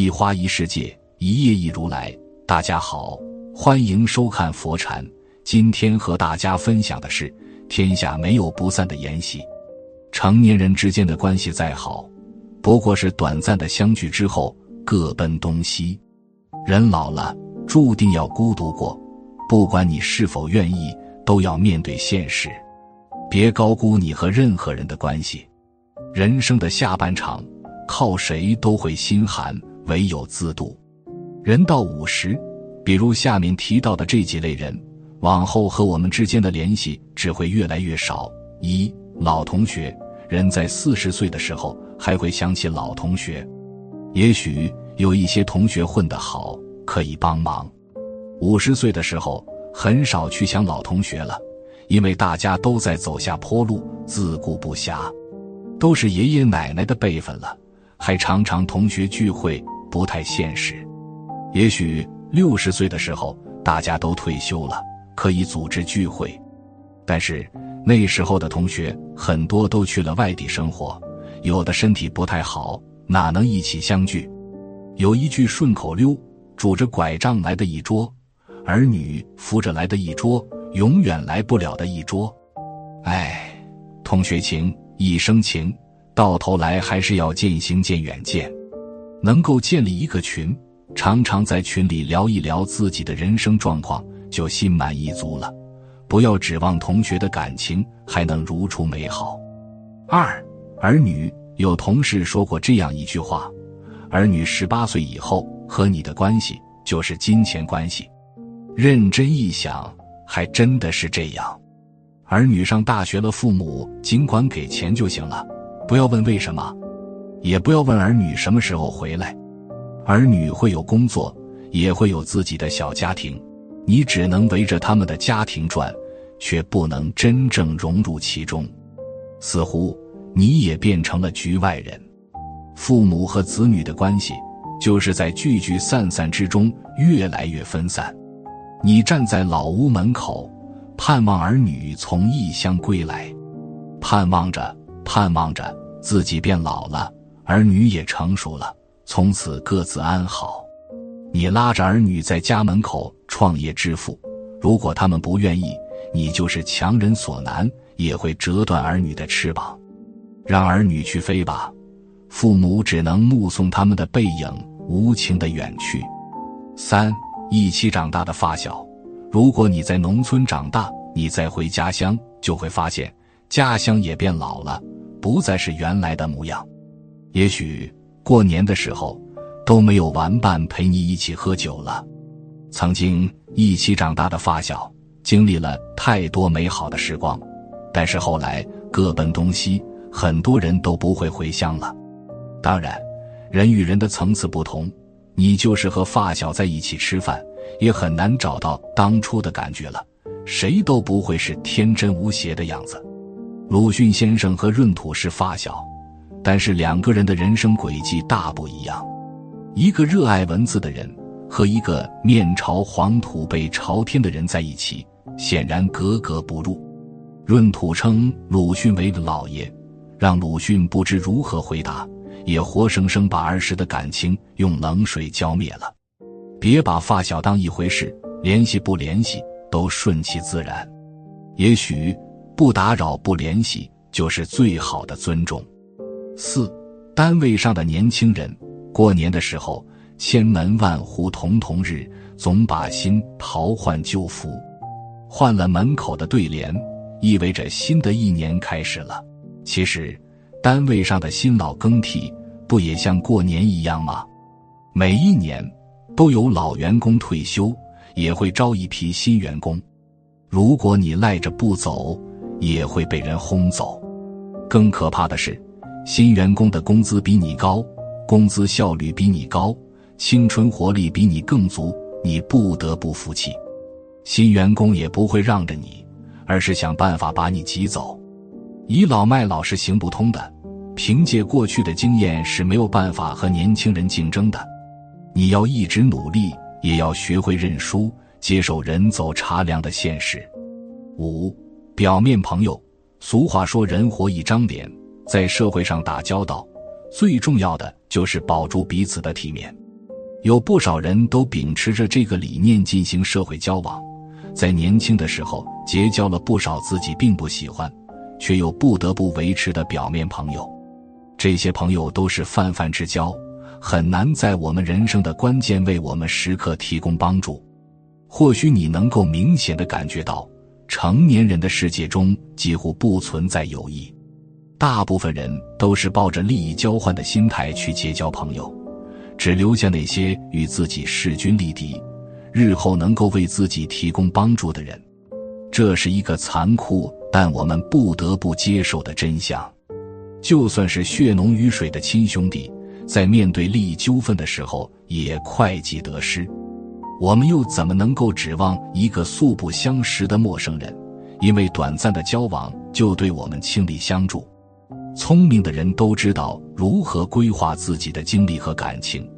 一花一世界，一叶一如来。大家好，欢迎收看佛禅。今天和大家分享的是：天下没有不散的筵席。成年人之间的关系再好，不过是短暂的相聚之后各奔东西。人老了，注定要孤独过。不管你是否愿意，都要面对现实。别高估你和任何人的关系。人生的下半场，靠谁都会心寒。唯有自渡。人到五十，比如下面提到的这几类人，往后和我们之间的联系只会越来越少。一老同学，人在四十岁的时候还会想起老同学，也许有一些同学混得好，可以帮忙。五十岁的时候，很少去想老同学了，因为大家都在走下坡路，自顾不暇，都是爷爷奶奶的辈分了。还常常同学聚会不太现实，也许六十岁的时候大家都退休了，可以组织聚会，但是那时候的同学很多都去了外地生活，有的身体不太好，哪能一起相聚？有一句顺口溜：拄着拐杖来的一桌，儿女扶着来的一桌，永远来不了的一桌。哎，同学情，一生情。到头来还是要渐行渐远见，能够建立一个群，常常在群里聊一聊自己的人生状况，就心满意足了。不要指望同学的感情还能如初美好。二儿女有同事说过这样一句话：儿女十八岁以后和你的关系就是金钱关系。认真一想，还真的是这样。儿女上大学了，父母尽管给钱就行了。不要问为什么，也不要问儿女什么时候回来。儿女会有工作，也会有自己的小家庭，你只能围着他们的家庭转，却不能真正融入其中。似乎你也变成了局外人。父母和子女的关系，就是在聚聚散散之中越来越分散。你站在老屋门口，盼望儿女从异乡归来，盼望着，盼望着。自己变老了，儿女也成熟了，从此各自安好。你拉着儿女在家门口创业致富，如果他们不愿意，你就是强人所难，也会折断儿女的翅膀。让儿女去飞吧，父母只能目送他们的背影无情的远去。三一起长大的发小，如果你在农村长大，你再回家乡，就会发现家乡也变老了。不再是原来的模样，也许过年的时候都没有玩伴陪你一起喝酒了。曾经一起长大的发小，经历了太多美好的时光，但是后来各奔东西，很多人都不会回乡了。当然，人与人的层次不同，你就是和发小在一起吃饭，也很难找到当初的感觉了。谁都不会是天真无邪的样子。鲁迅先生和闰土是发小，但是两个人的人生轨迹大不一样。一个热爱文字的人和一个面朝黄土背朝天的人在一起，显然格格不入。闰土称鲁迅为老爷，让鲁迅不知如何回答，也活生生把儿时的感情用冷水浇灭了。别把发小当一回事，联系不联系都顺其自然。也许。不打扰、不联系，就是最好的尊重。四，单位上的年轻人，过年的时候，千门万户曈曈日，总把新桃换旧符。换了门口的对联，意味着新的一年开始了。其实，单位上的新老更替，不也像过年一样吗？每一年，都有老员工退休，也会招一批新员工。如果你赖着不走，也会被人轰走。更可怕的是，新员工的工资比你高，工资效率比你高，青春活力比你更足，你不得不服气。新员工也不会让着你，而是想办法把你挤走。倚老卖老是行不通的，凭借过去的经验是没有办法和年轻人竞争的。你要一直努力，也要学会认输，接受人走茶凉的现实。五。表面朋友，俗话说人活一张脸，在社会上打交道，最重要的就是保住彼此的体面。有不少人都秉持着这个理念进行社会交往，在年轻的时候结交了不少自己并不喜欢，却又不得不维持的表面朋友。这些朋友都是泛泛之交，很难在我们人生的关键为我们时刻提供帮助。或许你能够明显的感觉到，成年人的世界中几乎不存在友谊，大部分人都是抱着利益交换的心态去结交朋友。只留下那些与自己势均力敌、日后能够为自己提供帮助的人，这是一个残酷但我们不得不接受的真相。就算是血浓于水的亲兄弟，在面对利益纠纷的时候也会计得失。我们又怎么能够指望一个素不相识的陌生人，因为短暂的交往就对我们倾力相助？聪明的人都知道如何规划自己的精力和感情，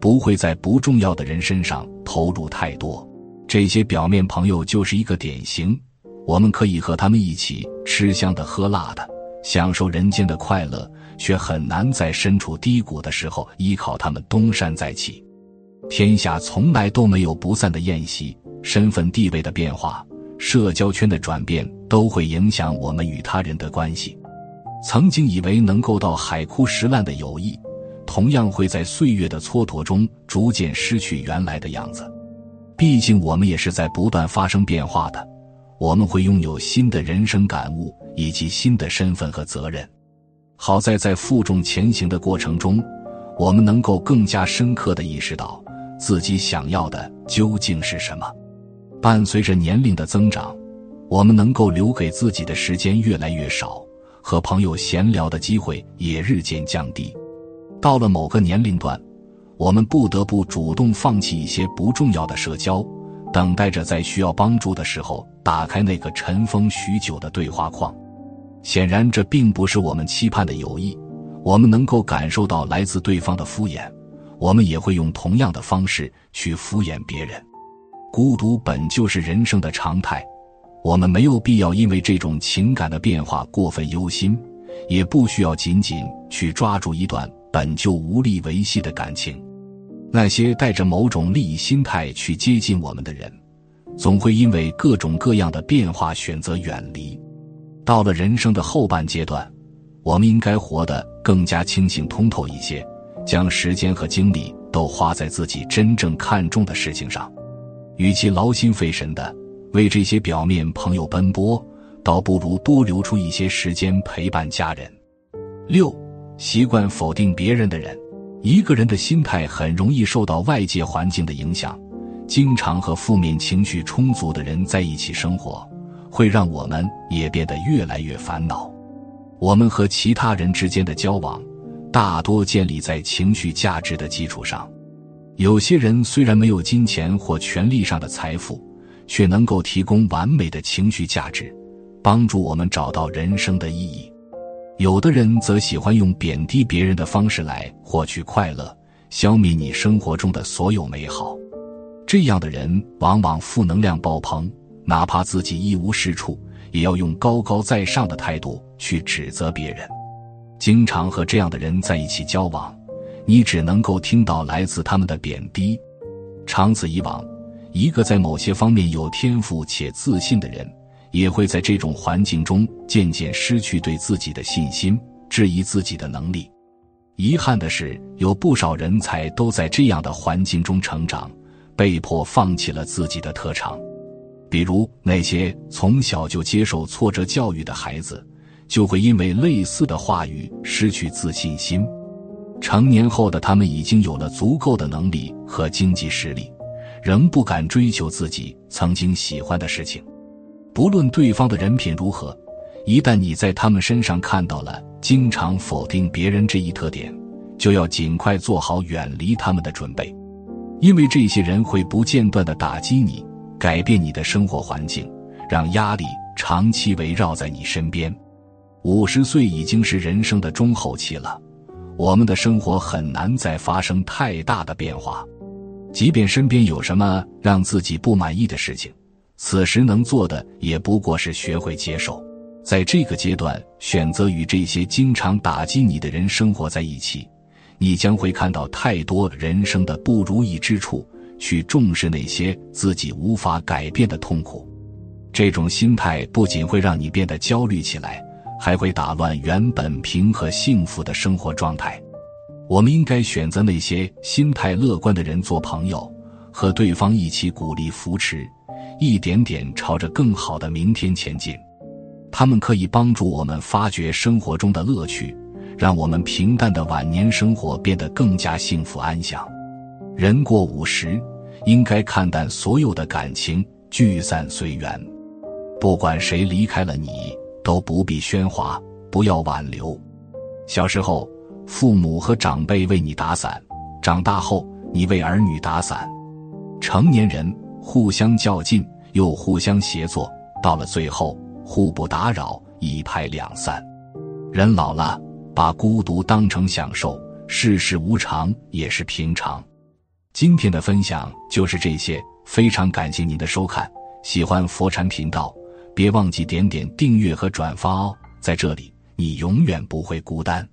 不会在不重要的人身上投入太多。这些表面朋友就是一个典型。我们可以和他们一起吃香的喝辣的，享受人间的快乐，却很难在身处低谷的时候依靠他们东山再起。天下从来都没有不散的宴席，身份地位的变化，社交圈的转变，都会影响我们与他人的关系。曾经以为能够到海枯石烂的友谊，同样会在岁月的蹉跎中逐渐失去原来的样子。毕竟我们也是在不断发生变化的，我们会拥有新的人生感悟以及新的身份和责任。好在在负重前行的过程中，我们能够更加深刻的意识到自己想要的究竟是什么。伴随着年龄的增长，我们能够留给自己的时间越来越少。和朋友闲聊的机会也日渐降低，到了某个年龄段，我们不得不主动放弃一些不重要的社交，等待着在需要帮助的时候打开那个尘封许久的对话框。显然，这并不是我们期盼的友谊。我们能够感受到来自对方的敷衍，我们也会用同样的方式去敷衍别人。孤独本就是人生的常态。我们没有必要因为这种情感的变化过分忧心，也不需要紧紧去抓住一段本就无力维系的感情。那些带着某种利益心态去接近我们的人，总会因为各种各样的变化选择远离。到了人生的后半阶段，我们应该活得更加清醒通透一些，将时间和精力都花在自己真正看重的事情上，与其劳心费神的。为这些表面朋友奔波，倒不如多留出一些时间陪伴家人。六，习惯否定别人的人，一个人的心态很容易受到外界环境的影响，经常和负面情绪充足的人在一起生活，会让我们也变得越来越烦恼。我们和其他人之间的交往，大多建立在情绪价值的基础上。有些人虽然没有金钱或权力上的财富。却能够提供完美的情绪价值，帮助我们找到人生的意义。有的人则喜欢用贬低别人的方式来获取快乐，消灭你生活中的所有美好。这样的人往往负能量爆棚，哪怕自己一无是处，也要用高高在上的态度去指责别人。经常和这样的人在一起交往，你只能够听到来自他们的贬低。长此以往。一个在某些方面有天赋且自信的人，也会在这种环境中渐渐失去对自己的信心，质疑自己的能力。遗憾的是，有不少人才都在这样的环境中成长，被迫放弃了自己的特长。比如那些从小就接受挫折教育的孩子，就会因为类似的话语失去自信心。成年后的他们已经有了足够的能力和经济实力。仍不敢追求自己曾经喜欢的事情，不论对方的人品如何，一旦你在他们身上看到了经常否定别人这一特点，就要尽快做好远离他们的准备，因为这些人会不间断的打击你，改变你的生活环境，让压力长期围绕在你身边。五十岁已经是人生的中后期了，我们的生活很难再发生太大的变化。即便身边有什么让自己不满意的事情，此时能做的也不过是学会接受。在这个阶段，选择与这些经常打击你的人生活在一起，你将会看到太多人生的不如意之处，去重视那些自己无法改变的痛苦。这种心态不仅会让你变得焦虑起来，还会打乱原本平和幸福的生活状态。我们应该选择那些心态乐观的人做朋友，和对方一起鼓励扶持，一点点朝着更好的明天前进。他们可以帮助我们发掘生活中的乐趣。让我们平淡的晚年生活变得更加幸福安详。人过五十，应该看淡所有的感情，聚散随缘。不管谁离开了你，都不必喧哗，不要挽留。小时候，父母和长辈为你打伞；长大后，你为儿女打伞。成年人互相较劲，又互相协作，到了最后，互不打扰，一拍两散。人老了。把孤独当成享受，世事无常也是平常。今天的分享就是这些，非常感谢您的收看。喜欢佛禅频道，别忘记点点订阅和转发哦。在这里，你永远不会孤单。